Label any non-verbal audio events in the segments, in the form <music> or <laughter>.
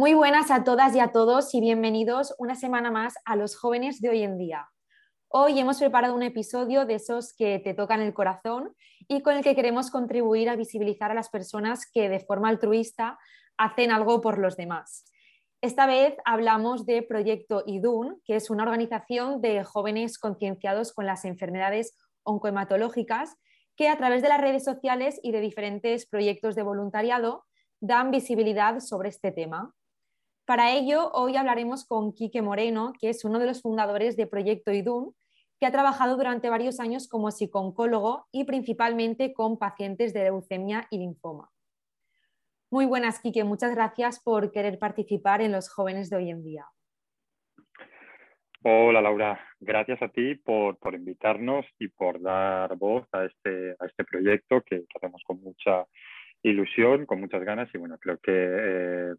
Muy buenas a todas y a todos y bienvenidos una semana más a los jóvenes de hoy en día. Hoy hemos preparado un episodio de esos que te tocan el corazón y con el que queremos contribuir a visibilizar a las personas que de forma altruista hacen algo por los demás. Esta vez hablamos de Proyecto IDUN, que es una organización de jóvenes concienciados con las enfermedades oncohematológicas que a través de las redes sociales y de diferentes proyectos de voluntariado dan visibilidad sobre este tema. Para ello, hoy hablaremos con Quique Moreno, que es uno de los fundadores de Proyecto IDUN, que ha trabajado durante varios años como psicólogo y principalmente con pacientes de leucemia y linfoma. Muy buenas, Quique. Muchas gracias por querer participar en los jóvenes de hoy en día. Hola Laura, gracias a ti por, invitarnos y por dar voz a este, este proyecto que, hacemos con mucha ilusión, con muchas ganas y bueno, creo que eh,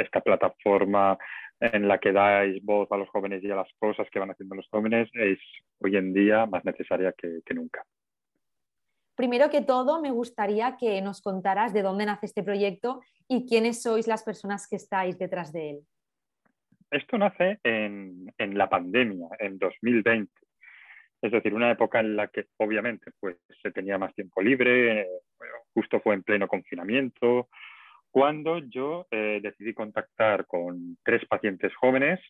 esta plataforma en la que dais voz a los jóvenes y a las cosas que van haciendo los jóvenes es hoy en día más necesaria que, nunca. Primero que todo, me gustaría que nos contaras de dónde nace este proyecto y quiénes sois las personas que estáis detrás de él. Esto nace en, la pandemia, en 2020. Es decir, una época en la que obviamente pues, se tenía más tiempo libre, justo fue en pleno confinamiento, cuando yo eh, decidí contactar con tres pacientes jóvenes,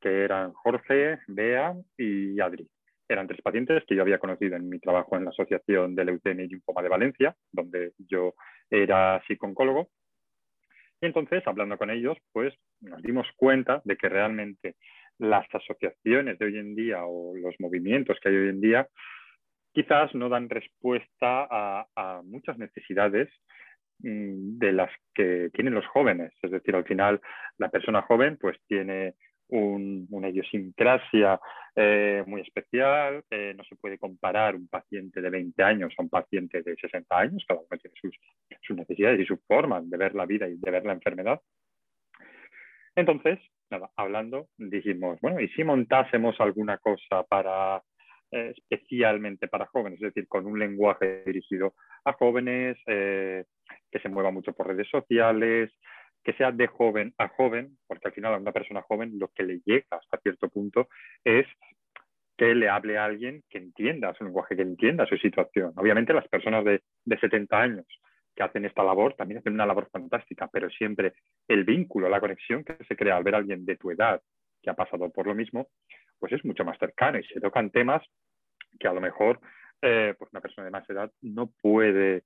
que eran Jorge, Bea y Adri. Eran tres pacientes que yo había conocido en mi trabajo en la Asociación de Leucemia y Linfoma de Valencia, donde yo era psicólogo. Y entonces, hablando con ellos, pues nos dimos cuenta de que realmente las asociaciones de hoy en día o los movimientos que hay hoy en día quizás no dan respuesta a, a muchas necesidades de las que tienen los jóvenes. Es decir, al final la persona joven pues tiene una idiosincrasia eh, muy especial, eh, no se puede comparar un paciente de 20 años a un paciente de 60 años, cada uno tiene sus, necesidades y sus formas de ver la vida y de ver la enfermedad. Entonces, nada, hablando, dijimos, bueno, ¿y si montásemos alguna cosa para eh, especialmente para jóvenes, es decir, con un lenguaje dirigido a jóvenes, que se mueva mucho por redes sociales, que sea de joven a joven, porque al final a una persona joven lo que le llega hasta cierto punto es que le hable a alguien que entienda su lenguaje, que entienda su situación. Obviamente las personas de, de 70 años que hacen esta labor también hacen una labor fantástica, pero siempre el vínculo, la conexión que se crea al ver a alguien de tu edad que ha pasado por lo mismo, pues es mucho más cercano y se tocan temas que a lo mejor eh, pues una persona de más edad no puede,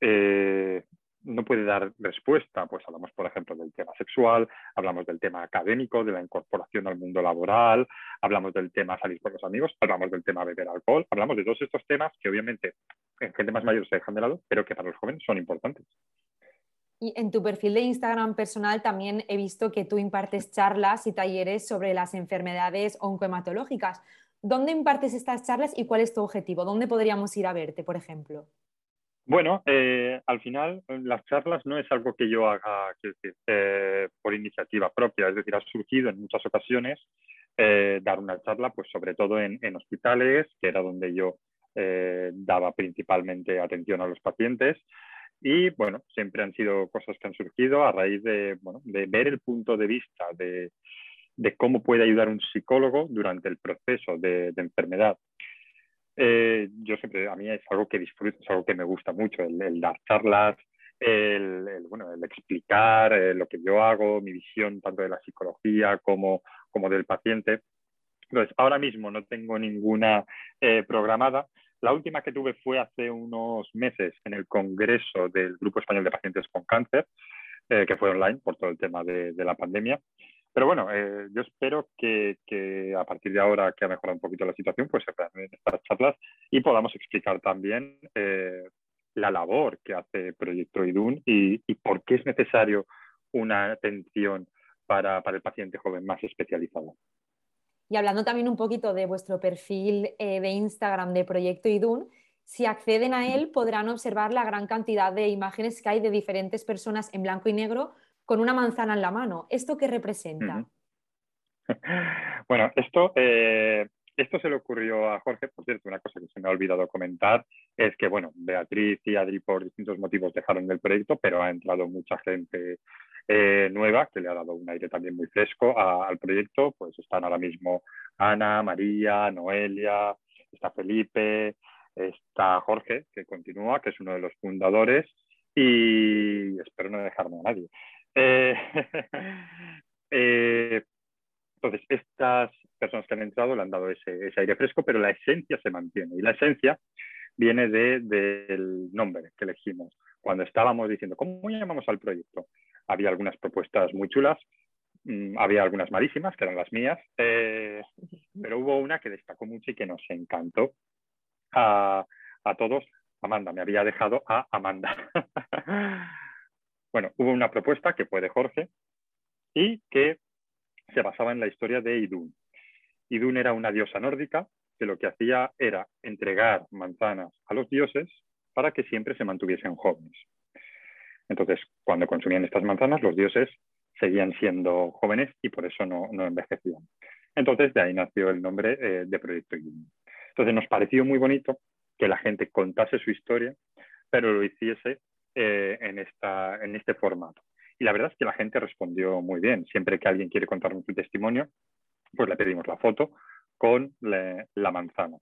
eh, no puede dar respuesta. Pues hablamos, por ejemplo, del tema sexual, hablamos del tema académico, de la incorporación al mundo laboral, hablamos del tema salir con los amigos, hablamos del tema beber alcohol, hablamos de todos estos temas que obviamente en gente más mayor se dejan de lado, pero que para los jóvenes son importantes. Y en tu perfil de Instagram personal también he visto que tú impartes charlas y talleres sobre las enfermedades oncohematológicas. ¿Dónde impartes estas charlas y cuál es tu objetivo? ¿Dónde podríamos ir a verte, por ejemplo? Bueno, eh, al final las charlas no es algo que yo haga eh, por iniciativa propia, es decir, ha surgido en muchas ocasiones eh, dar una charla, pues sobre todo en, hospitales, que era donde yo daba principalmente atención a los pacientes. Y bueno, siempre han sido cosas que han surgido a raíz de, de ver el punto de vista de cómo puede ayudar un psicólogo durante el proceso de, enfermedad. Eh, yo siempre, a mí es algo que disfruto, es algo que me gusta mucho, el, dar charlas, el, bueno, el explicar eh, lo que yo hago, mi visión tanto de la psicología como, como del paciente. Entonces, ahora mismo no tengo ninguna eh, programada. La última que tuve fue hace unos meses en el Congreso del Grupo Español de Pacientes con Cáncer, que fue online por todo el tema de, de la pandemia. Pero bueno, eh, yo espero que, a partir de ahora que ha mejorado un poquito la situación, pues se puedan estas charlas y podamos explicar también eh, la labor que hace Proyecto IDUN y, por qué es necesario una atención para, el paciente joven más especializada. Y hablando también un poquito de vuestro perfil eh, de Instagram de Proyecto IDUN, si acceden a él podrán observar la gran cantidad de imágenes que hay de diferentes personas en blanco y negro con una manzana en la mano. ¿Esto qué representa? <laughs> Bueno, esto, eh, esto se le ocurrió a Jorge, por cierto, una cosa que se me ha olvidado comentar es que, bueno, Beatriz y Adri por distintos motivos dejaron el proyecto, pero ha entrado mucha gente eh, nueva que le ha dado un aire también muy fresco al proyecto. Pues están ahora mismo Ana, María, Noelia, está Felipe, está Jorge, que continúa, que es uno de los fundadores, y espero no dejarme a nadie. Eh, <laughs> eh, entonces, estas personas que han entrado le han dado ese, aire fresco, pero la esencia se mantiene. Y la esencia viene del nombre que elegimos. Cuando estábamos diciendo, ¿cómo llamamos al proyecto? Había algunas propuestas muy chulas, mm, había algunas malísimas, que eran las mías, eh, pero hubo una que destacó mucho y que nos encantó a, a todos. Amanda, me había dejado a Amanda. <laughs> bueno, hubo una propuesta que fue de Jorge y que se basaba en la historia de Idun. Idun era una diosa nórdica que lo que hacía era entregar manzanas a los dioses para que siempre se mantuviesen jóvenes. Entonces, cuando consumían estas manzanas, los dioses seguían siendo jóvenes y por eso no, envejecían. Entonces, de ahí nació el nombre eh, de Proyecto Idun. Entonces, nos pareció muy bonito que la gente contase su historia, pero lo hiciese eh, en, esta, en este formato. Y la verdad es que la gente respondió muy bien. Siempre que alguien quiere contarnos su testimonio, pues le pedimos la foto con la manzana.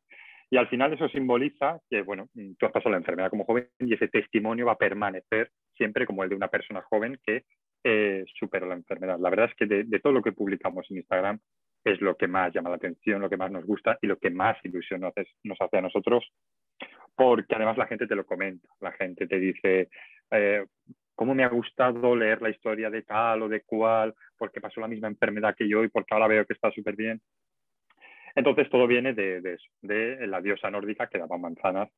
Y al final eso simboliza que, bueno, tú has pasado la enfermedad como joven y ese testimonio va a permanecer siempre como el de una persona joven que eh, superó la enfermedad. La verdad es que de, todo lo que publicamos en Instagram es lo que más llama la atención, lo que más nos gusta y lo que más ilusión nos hace, nos hace a nosotros, porque además la gente te lo comenta, la gente te dice, eh, cómo me ha gustado leer la historia de tal o de cual, porque pasó la misma enfermedad que yo y porque ahora veo que está súper bien. Entonces todo viene de, eso, de la diosa nórdica que daba manzanas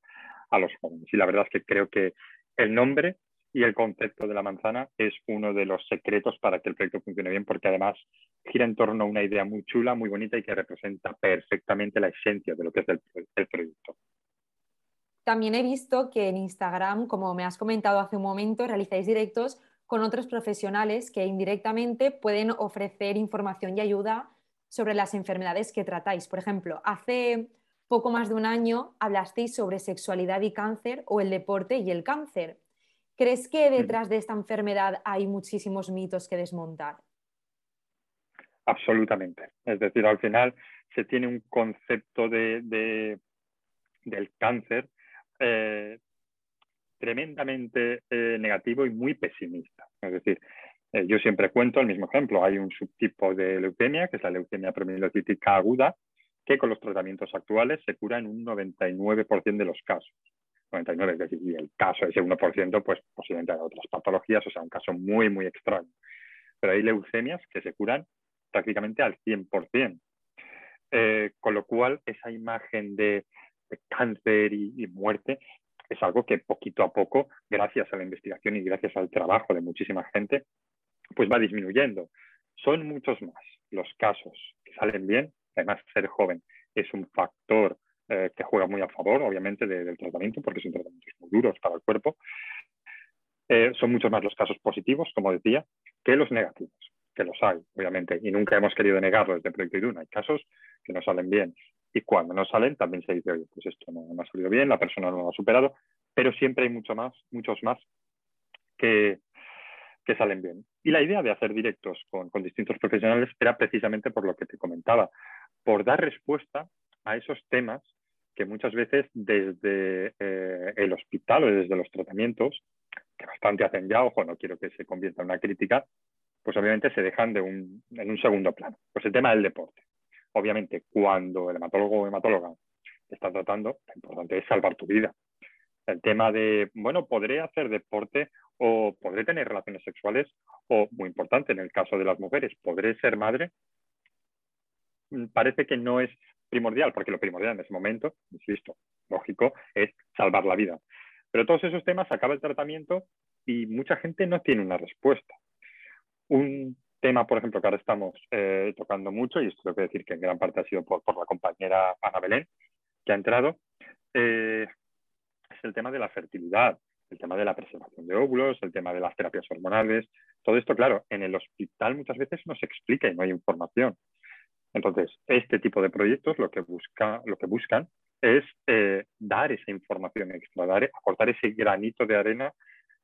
a los jóvenes. Y la verdad es que creo que el nombre y el concepto de la manzana es uno de los secretos para que el proyecto funcione bien, porque además gira en torno a una idea muy chula, muy bonita y que representa perfectamente la esencia de lo que es el proyecto. También he visto que en Instagram, como me has comentado hace un momento, realizáis directos con otros profesionales que indirectamente pueden ofrecer información y ayuda sobre las enfermedades que tratáis. Por ejemplo, hace poco más de un año hablasteis sobre sexualidad y cáncer o el deporte y el cáncer. ¿Crees que detrás de esta enfermedad hay muchísimos mitos que desmontar? Absolutamente. Es decir, al final se tiene un concepto de, del cáncer eh, tremendamente eh, negativo y muy pesimista. Es decir, eh, yo siempre cuento el mismo ejemplo. Hay un subtipo de leucemia, que es la leucemia promielocítica aguda, que con los tratamientos actuales se cura en un 99% de los casos. 99, es decir, y el caso, ese 1%, pues posiblemente hay otras patologías, o sea, un caso muy, muy extraño. Pero hay leucemias que se curan prácticamente al 100%. con lo cual, esa imagen de cáncer y, muerte es algo que poquito a poco, gracias a la investigación y gracias al trabajo de muchísima gente, pues va disminuyendo. Son muchos más los casos que salen bien. Además, ser joven es un factor eh, que juega muy a favor, obviamente, del tratamiento, porque son tratamientos muy duros para el cuerpo. Eh, son muchos más los casos positivos, como decía, que los negativos, que los hay, obviamente, y nunca hemos querido negarlo desde el Proyecto IDUN. Hay casos que no salen bien y cuando no salen también se dice, oye, pues esto no, ha salido bien, la persona no lo ha superado, pero siempre hay mucho más, muchos más que, que salen bien. Y la idea de hacer directos con, con, distintos profesionales era precisamente por lo que te comentaba, por dar respuesta a esos temas que muchas veces desde eh, el hospital o desde los tratamientos, que bastante hacen ya, ojo, no quiero que se convierta en una crítica, pues obviamente se dejan de un, en un segundo plano. Pues el tema del deporte. Obviamente, cuando el hematólogo o hematóloga está tratando, lo importante es salvar tu vida. El tema de, bueno, podré hacer deporte o podré tener relaciones sexuales o, muy importante en el caso de las mujeres, podré ser madre, parece que no es primordial, porque lo primordial en ese momento, insisto, lógico, es salvar la vida. Pero todos esos temas acaba el tratamiento y mucha gente no tiene una respuesta. Un tema, por ejemplo, que ahora estamos eh, tocando mucho, y esto tengo que decir que en gran parte ha sido por, la compañera Ana Belén, que ha entrado, eh, es el tema de la fertilidad, el tema de la preservación de óvulos, el tema de las terapias hormonales. Todo esto, claro, en el hospital muchas veces no se explica y no hay información. Entonces, este tipo de proyectos lo que, busca, lo que buscan es eh, dar esa información extra, dar, aportar ese granito de arena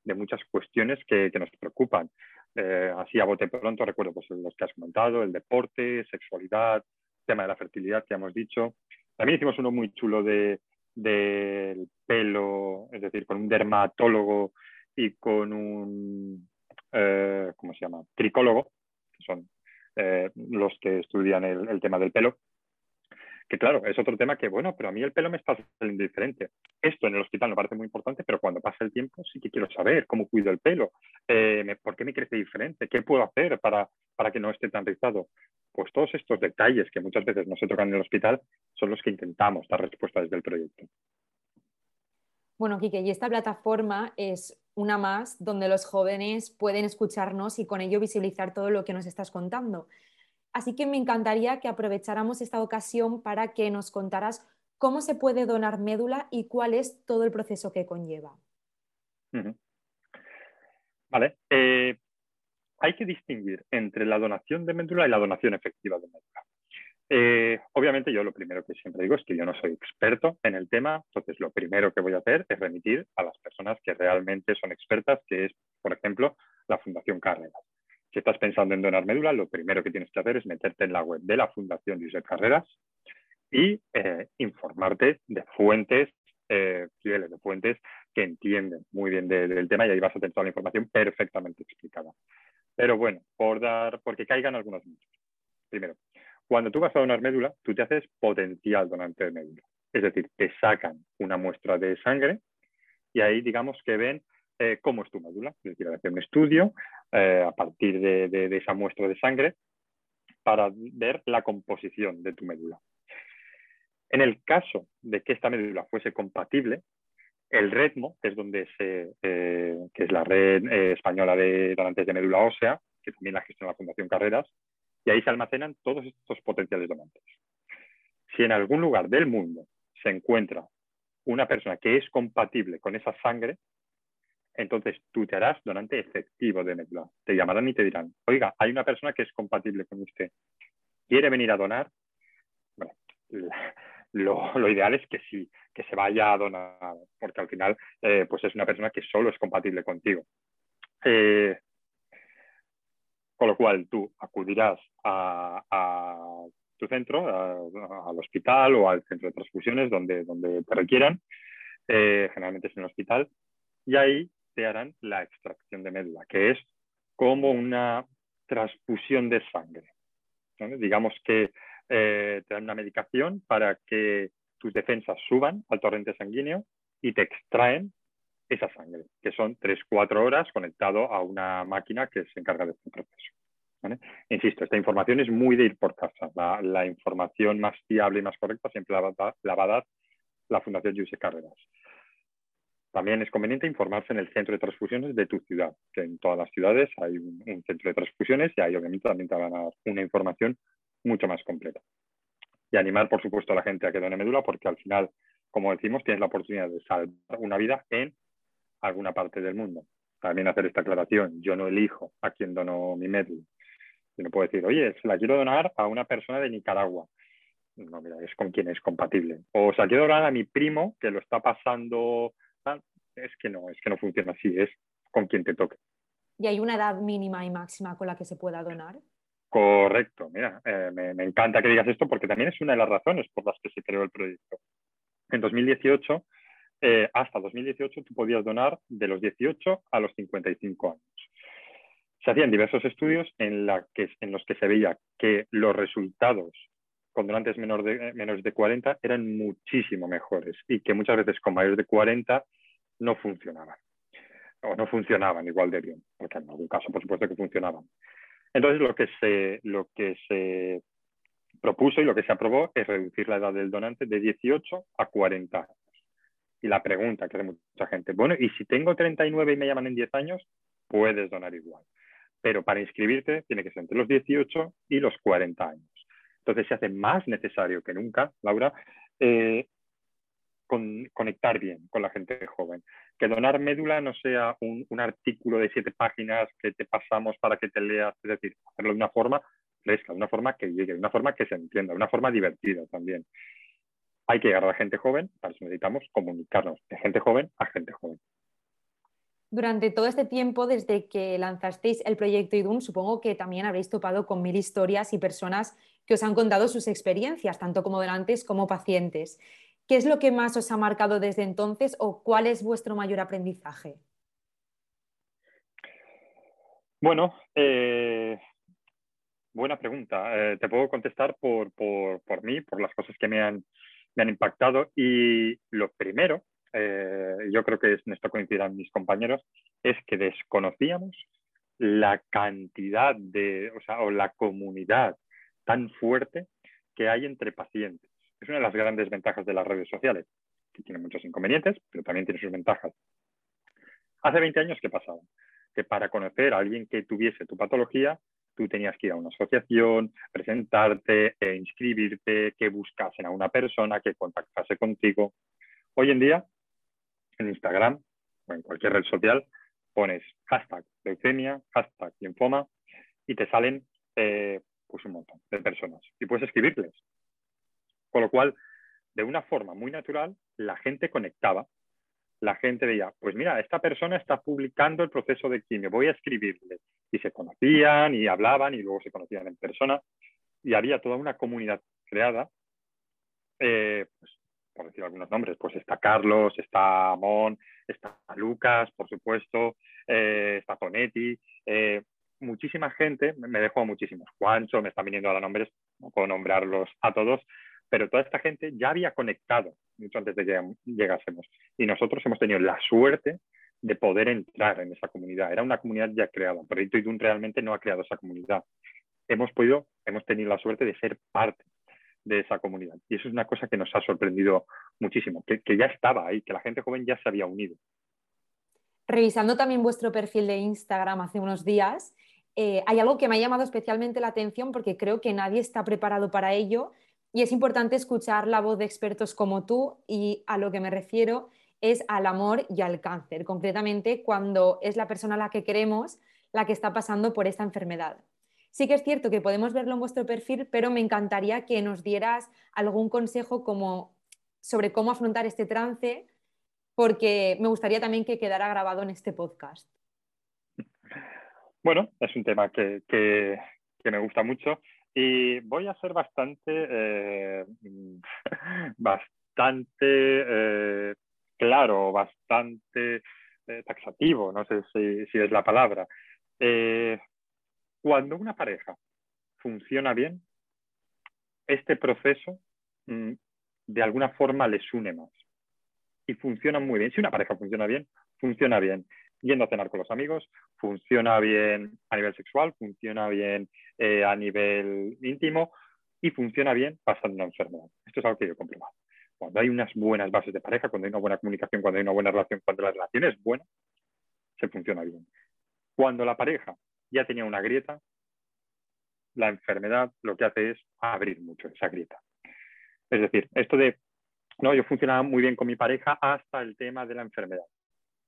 de muchas cuestiones que, nos preocupan. Eh, así a bote pronto recuerdo pues, los que has comentado, el deporte, sexualidad, tema de la fertilidad que hemos dicho. También hicimos uno muy chulo de, del pelo, es decir, con un dermatólogo y con un, eh, ¿cómo se llama? Tricólogo, que son eh, los que estudian el, tema del pelo. Que claro, es otro tema que, bueno, pero a mí el pelo me está saliendo diferente. Esto en el hospital me parece muy importante, pero cuando pasa el tiempo sí que quiero saber cómo cuido el pelo, eh, por qué me crece diferente, qué puedo hacer para, para que no esté tan rizado. Pues todos estos detalles que muchas veces no se tocan en el hospital son los que intentamos dar respuesta desde el proyecto. Bueno, Quique, y esta plataforma es una más donde los jóvenes pueden escucharnos y con ello visibilizar todo lo que nos estás contando. Así que me encantaría que aprovecháramos esta ocasión para que nos contaras cómo se puede donar médula y cuál es todo el proceso que conlleva. Vale. Eh, hay que distinguir entre la donación de médula y la donación efectiva de médula. Eh, obviamente yo lo primero que siempre digo es que yo no soy experto en el tema, entonces lo primero que voy a hacer es remitir a las personas que realmente son expertas, que es, por ejemplo, la Fundación Carreras. Si estás pensando en donar médula, lo primero que tienes que hacer es meterte en la web de la Fundación Josep Carreras y eh, informarte de fuentes eh, fieles, de fuentes que entienden muy bien del tema y ahí vas a tener toda la información perfectamente explicada. Pero bueno, por dar, porque caigan algunos mitos. Primero, cuando tú vas a donar médula, tú te haces potencial donante de médula. Es decir, te sacan una muestra de sangre y ahí digamos que ven eh, cómo es tu médula. Es decir, hacen un estudio eh, a partir de, esa muestra de sangre para ver la composición de tu médula. En el caso de que esta médula fuese compatible, el REDMO, que es, donde se, eh, que es la red española de donantes de médula ósea, que también la gestiona la Fundación Carreras, y ahí se almacenan todos estos potenciales donantes. Si en algún lugar del mundo se encuentra una persona que es compatible con esa sangre, entonces tú te harás donante efectivo de médula. Te llamarán y te dirán, oiga, hay una persona que es compatible con usted. ¿Quiere venir a donar? Bueno, lo, ideal es que sí, que se vaya a donar, porque al final eh, pues es una persona que solo es compatible contigo. Eh, con lo cual tú acudirás a, tu centro, al hospital o al centro de transfusiones donde, donde te requieran, eh, generalmente es en el hospital, y ahí te harán la extracción de médula, que es como una transfusión de sangre. Digamos que eh, te dan una medicación para que tus defensas suban al torrente sanguíneo y te extraen esa sangre, que son 3-4 horas conectado a una máquina que se encarga de este proceso. Insisto, esta información es muy de ir por casa. La, información más fiable y más correcta siempre la va, a dar la Fundación Jose Carreras. También es conveniente informarse en el centro de transfusiones de tu ciudad, que en todas las ciudades hay un, centro de transfusiones y ahí obviamente también te van a dar una información mucho más completa. Y animar, por supuesto, a la gente a que done médula, porque al final, como decimos, tienes la oportunidad de salvar una vida en alguna parte del mundo. También hacer esta aclaración, yo no elijo a quién dono mi médula. Yo no puedo decir, oye, se la quiero donar a una persona de Nicaragua. No, mira, es con quien es compatible. O se la quiero donar a mi primo que lo está pasando. Es que no, es que no funciona así, es con quien te toque. ¿Y hay una edad mínima y máxima con la que se pueda donar? Correcto, mira, eh, me, me, encanta que digas esto porque también es una de las razones por las que se creó el proyecto. En 2018 eh, hasta 2018 tú podías donar de los 18 a los 55 años. Se hacían diversos estudios en, la que, en los que se veía que los resultados con donantes menor de, menos de 40 eran muchísimo mejores y que muchas veces con mayores de 40 no funcionaban o no funcionaban igual de bien, porque en algún caso por supuesto que funcionaban. Entonces lo que se, lo que se propuso y lo que se aprobó es reducir la edad del donante de 18 a 40 años. Y la pregunta que hace mucha gente, bueno, ¿y si tengo 39 y me llaman en 10 años? Puedes donar igual. pero para inscribirte tiene que ser entre los 18 y los 40 años. Entonces se hace más necesario que nunca, Laura, eh, conectar bien con la gente joven. Que donar médula no sea un, artículo de siete páginas que te pasamos para que te leas, es decir, hacerlo de una forma fresca, de una forma que llegue, de una forma que se entienda, de una forma divertida también. Hay que llegar a la gente joven, para eso necesitamos comunicarnos de gente joven a gente joven. Durante todo este tiempo, desde que lanzasteis el proyecto IDUN, supongo que también habréis topado con mil historias y personas que os han contado sus experiencias, tanto como donantes como pacientes. ¿Qué es lo que más os ha marcado desde entonces o cuál es vuestro mayor aprendizaje? Bueno, eh, buena pregunta. Eh, te puedo contestar por, mí, por las cosas que me han, impactado. Y lo primero, eh, yo creo que en esto coincidirán mis compañeros, es que desconocíamos la cantidad de, o sea, o la comunidad tan fuerte que hay entre pacientes. Es una de las grandes ventajas de las redes sociales, que tiene muchos inconvenientes, pero también tiene sus ventajas. Hace 20 años, ¿qué pasaba? Que para conocer a alguien que tuviese tu patología, tú tenías que ir a una asociación, presentarte, e inscribirte, que buscasen a una persona que contactase contigo. Hoy en día, en Instagram o en cualquier red social, pones hashtag leucemia, hashtag linfoma y te salen eh, pues un montón de personas. Y puedes escribirles. Con lo cual, de una forma muy natural, la gente conectaba. La gente veía, pues mira, esta persona está publicando el proceso de quimio, voy a escribirle. Y se conocían y hablaban y luego se conocían en persona. Y había toda una comunidad creada. Eh, pues, por decir algunos nombres, pues está Carlos, está Amón, está Lucas, por supuesto, eh, está Tonetti, eh, muchísima gente, me dejó muchísimos, Juancho, me están viniendo ahora nombres, no puedo nombrarlos a todos, pero toda esta gente ya había conectado mucho antes de que llegásemos. Y nosotros hemos tenido la suerte de poder entrar en esa comunidad. Era una comunidad ya creada. Proyecto IDUN realmente no ha creado esa comunidad. Hemos podido, hemos tenido la suerte de ser parte de esa comunidad. Y eso es una cosa que nos ha sorprendido muchísimo, que, ya estaba ahí, que la gente joven ya se había unido. Revisando también vuestro perfil de Instagram hace unos días, eh, hay algo que me ha llamado especialmente la atención porque creo que nadie está preparado para ello y es importante escuchar la voz de expertos como tú y a lo que me refiero es al amor y al cáncer, concretamente cuando es la persona a la que queremos la que está pasando por esta enfermedad. Sí que es cierto que podemos verlo en vuestro perfil, pero me encantaría que nos dieras algún consejo como sobre cómo afrontar este trance, porque me gustaría también que quedara grabado en este podcast. Bueno, es un tema que, que me gusta mucho y voy a ser bastante, eh, <laughs> bastante eh, claro, bastante eh, taxativo, no sé si, es la palabra. Cuando una pareja funciona bien, este proceso mm, de alguna forma les une más. Y funciona muy bien. Si una pareja funciona bien, funciona bien yendo a cenar con los amigos, funciona bien a nivel sexual, funciona bien eh, a nivel íntimo y funciona bien pasando una enfermedad. Esto es algo que yo he comprobado. Cuando hay unas buenas bases de pareja, cuando hay una buena comunicación, cuando hay una buena relación, cuando la relación es buena, se funciona bien. Cuando la pareja ya tenía una grieta, la enfermedad lo que hace es abrir mucho esa grieta. Es decir, esto de, no, yo funcionaba muy bien con mi pareja hasta el tema de la enfermedad.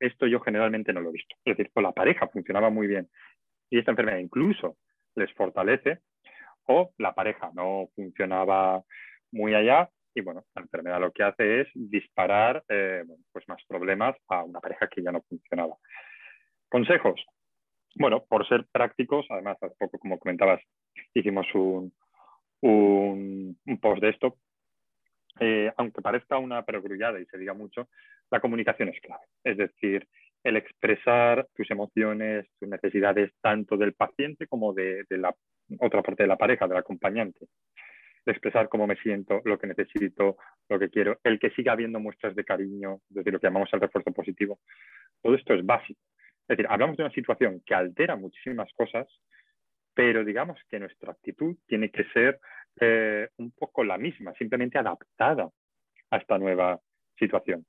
Esto yo generalmente no lo he visto. Es decir, con la pareja funcionaba muy bien y esta enfermedad incluso les fortalece o la pareja no funcionaba muy allá y bueno, la enfermedad lo que hace es disparar eh, pues más problemas a una pareja que ya no funcionaba. Consejos. Bueno, por ser prácticos, además hace poco, como comentabas, hicimos un, un, post de esto, eh, aunque parezca una perogrullada y se diga mucho, la comunicación es clave. Es decir, el expresar tus emociones, tus necesidades, tanto del paciente como de, la otra parte de la pareja, del acompañante. expresar cómo me siento, lo que necesito, lo que quiero, el que siga habiendo muestras de cariño, es decir, lo que llamamos el refuerzo positivo. Todo esto es básico. Es decir, hablamos de una situación que altera muchísimas cosas, pero digamos que nuestra actitud tiene que ser eh, un poco la misma, simplemente adaptada a esta nueva situación.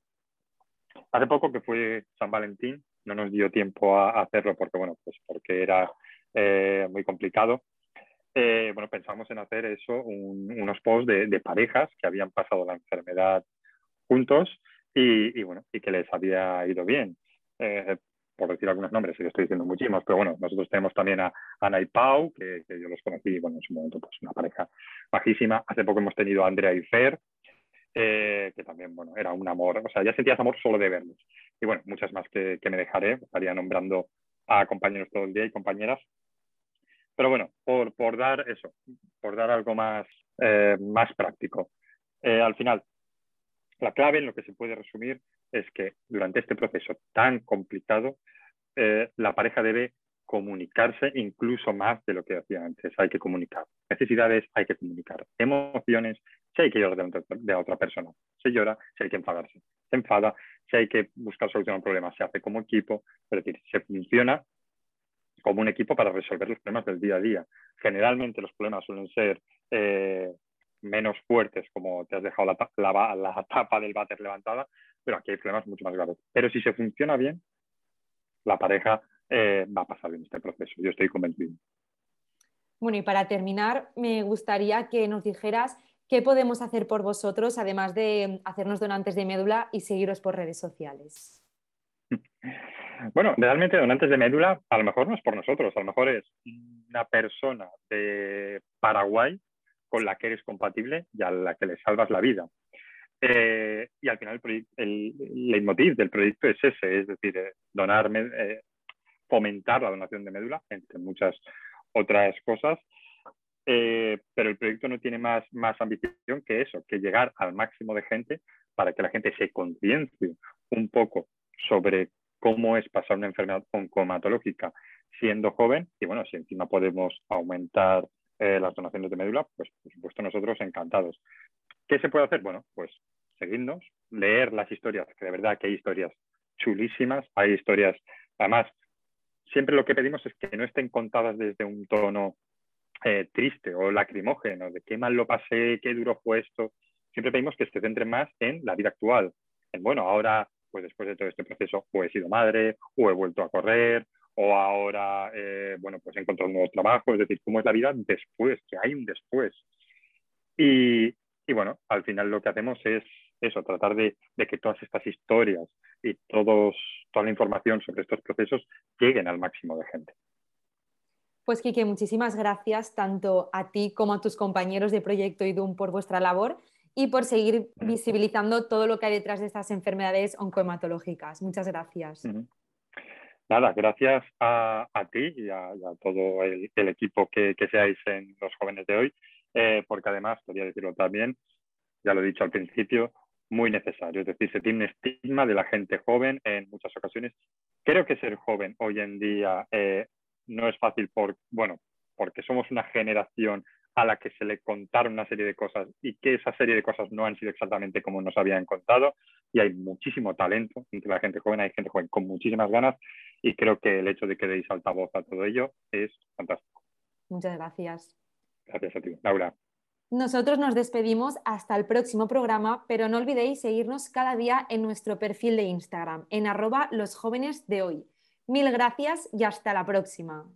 Hace poco que fue San Valentín, no nos dio tiempo a hacerlo porque, bueno, pues porque era eh, muy complicado. Eh, bueno, pensamos en hacer eso, unos posts de, parejas que habían pasado la enfermedad juntos y, bueno, y que les había ido bien. Por decir algunos nombres, y estoy diciendo muchísimos, pero bueno, nosotros tenemos también a Ana y Pau, que, yo los conocí, bueno, en su momento, pues una pareja bajísima. Hace poco hemos tenido a Andrea y Fer, que también, bueno, era un amor, o sea, ya sentías amor solo de verlos. Y bueno, muchas más que, que me dejaré, estaría nombrando a compañeros todo el día y compañeras. Pero bueno, por, por dar eso, por dar algo más, eh, más práctico. Eh, al final, la clave en lo que se puede resumir es que durante este proceso tan complicado, eh, la pareja debe comunicarse incluso más de lo que hacía antes. Hay que comunicar. Necesidades hay que comunicar. Emociones, si hay que llorar de, a otra persona, se llora, si hay que enfadarse, se enfada, si hay que buscar solución a un problema, se hace como equipo. Es decir, se funciona como un equipo para resolver los problemas del día a día. Generalmente los problemas suelen ser eh, menos fuertes, como te has dejado la, la, tapa del váter levantada, pero aquí hay problemas mucho más graves. Pero si se funciona bien, la pareja eh, va a pasar bien este proceso. Yo estoy convencido. Bueno, y para terminar, me gustaría que nos dijeras qué podemos hacer por vosotros, además de hacernos donantes de médula y seguiros por redes sociales. <laughs> Bueno, realmente donantes de médula a lo mejor no es por nosotros, a lo mejor es una persona de Paraguay con la que eres compatible y a la que le salvas la vida. Eh, y al final el, el, leitmotiv del proyecto es ese, es decir, eh, donar, eh, fomentar la donación de médula, entre muchas otras cosas. pero el proyecto no tiene más, más ambición que eso, que llegar al máximo de gente para que la gente se conciencie un poco sobre cómo es pasar una enfermedad oncomatológica siendo joven y bueno, si encima podemos aumentar eh, las donaciones de médula, pues por supuesto nosotros encantados. ¿Qué se puede hacer? Bueno, pues seguirnos, leer las historias, que de verdad que hay historias chulísimas, hay historias, además, siempre lo que pedimos es que no estén contadas desde un tono eh, triste o lacrimógeno, de qué mal lo pasé, qué duro fue esto. Siempre pedimos que se centren más en la vida actual, en bueno, ahora pues después de todo este proceso o he sido madre, o he vuelto a correr, o ahora, eh, bueno, pues he encontrado un nuevo trabajo, es decir, cómo es la vida después, que hay un después. Y, bueno, al final lo que hacemos es eso, tratar de, que todas estas historias y todos, toda la información sobre estos procesos lleguen al máximo de gente. Pues Quique, muchísimas gracias tanto a ti como a tus compañeros de Proyecto IDUM por vuestra labor y por seguir visibilizando todo lo que hay detrás de estas enfermedades oncohematológicas. Muchas gracias. Nada, gracias a, ti y a, todo el, equipo que, seáis en los jóvenes de hoy, eh, porque además, quería decirlo también, ya lo he dicho al principio, muy necesario. Es decir, se tiene un estigma de la gente joven en muchas ocasiones. Creo que ser joven hoy en día eh, no es fácil por, bueno, porque somos una generación a la que se le contaron una serie de cosas y que esa serie de cosas no han sido exactamente como nos habían contado y hay muchísimo talento entre la gente joven, hay gente joven con muchísimas ganas y creo que el hecho de que deis altavoz a todo ello es fantástico. Muchas gracias. Gracias a ti, Laura. Nosotros nos despedimos hasta el próximo programa, pero no olvidéis seguirnos cada día en nuestro perfil de Instagram, en arroba los jóvenes de hoy. Mil gracias y hasta la próxima.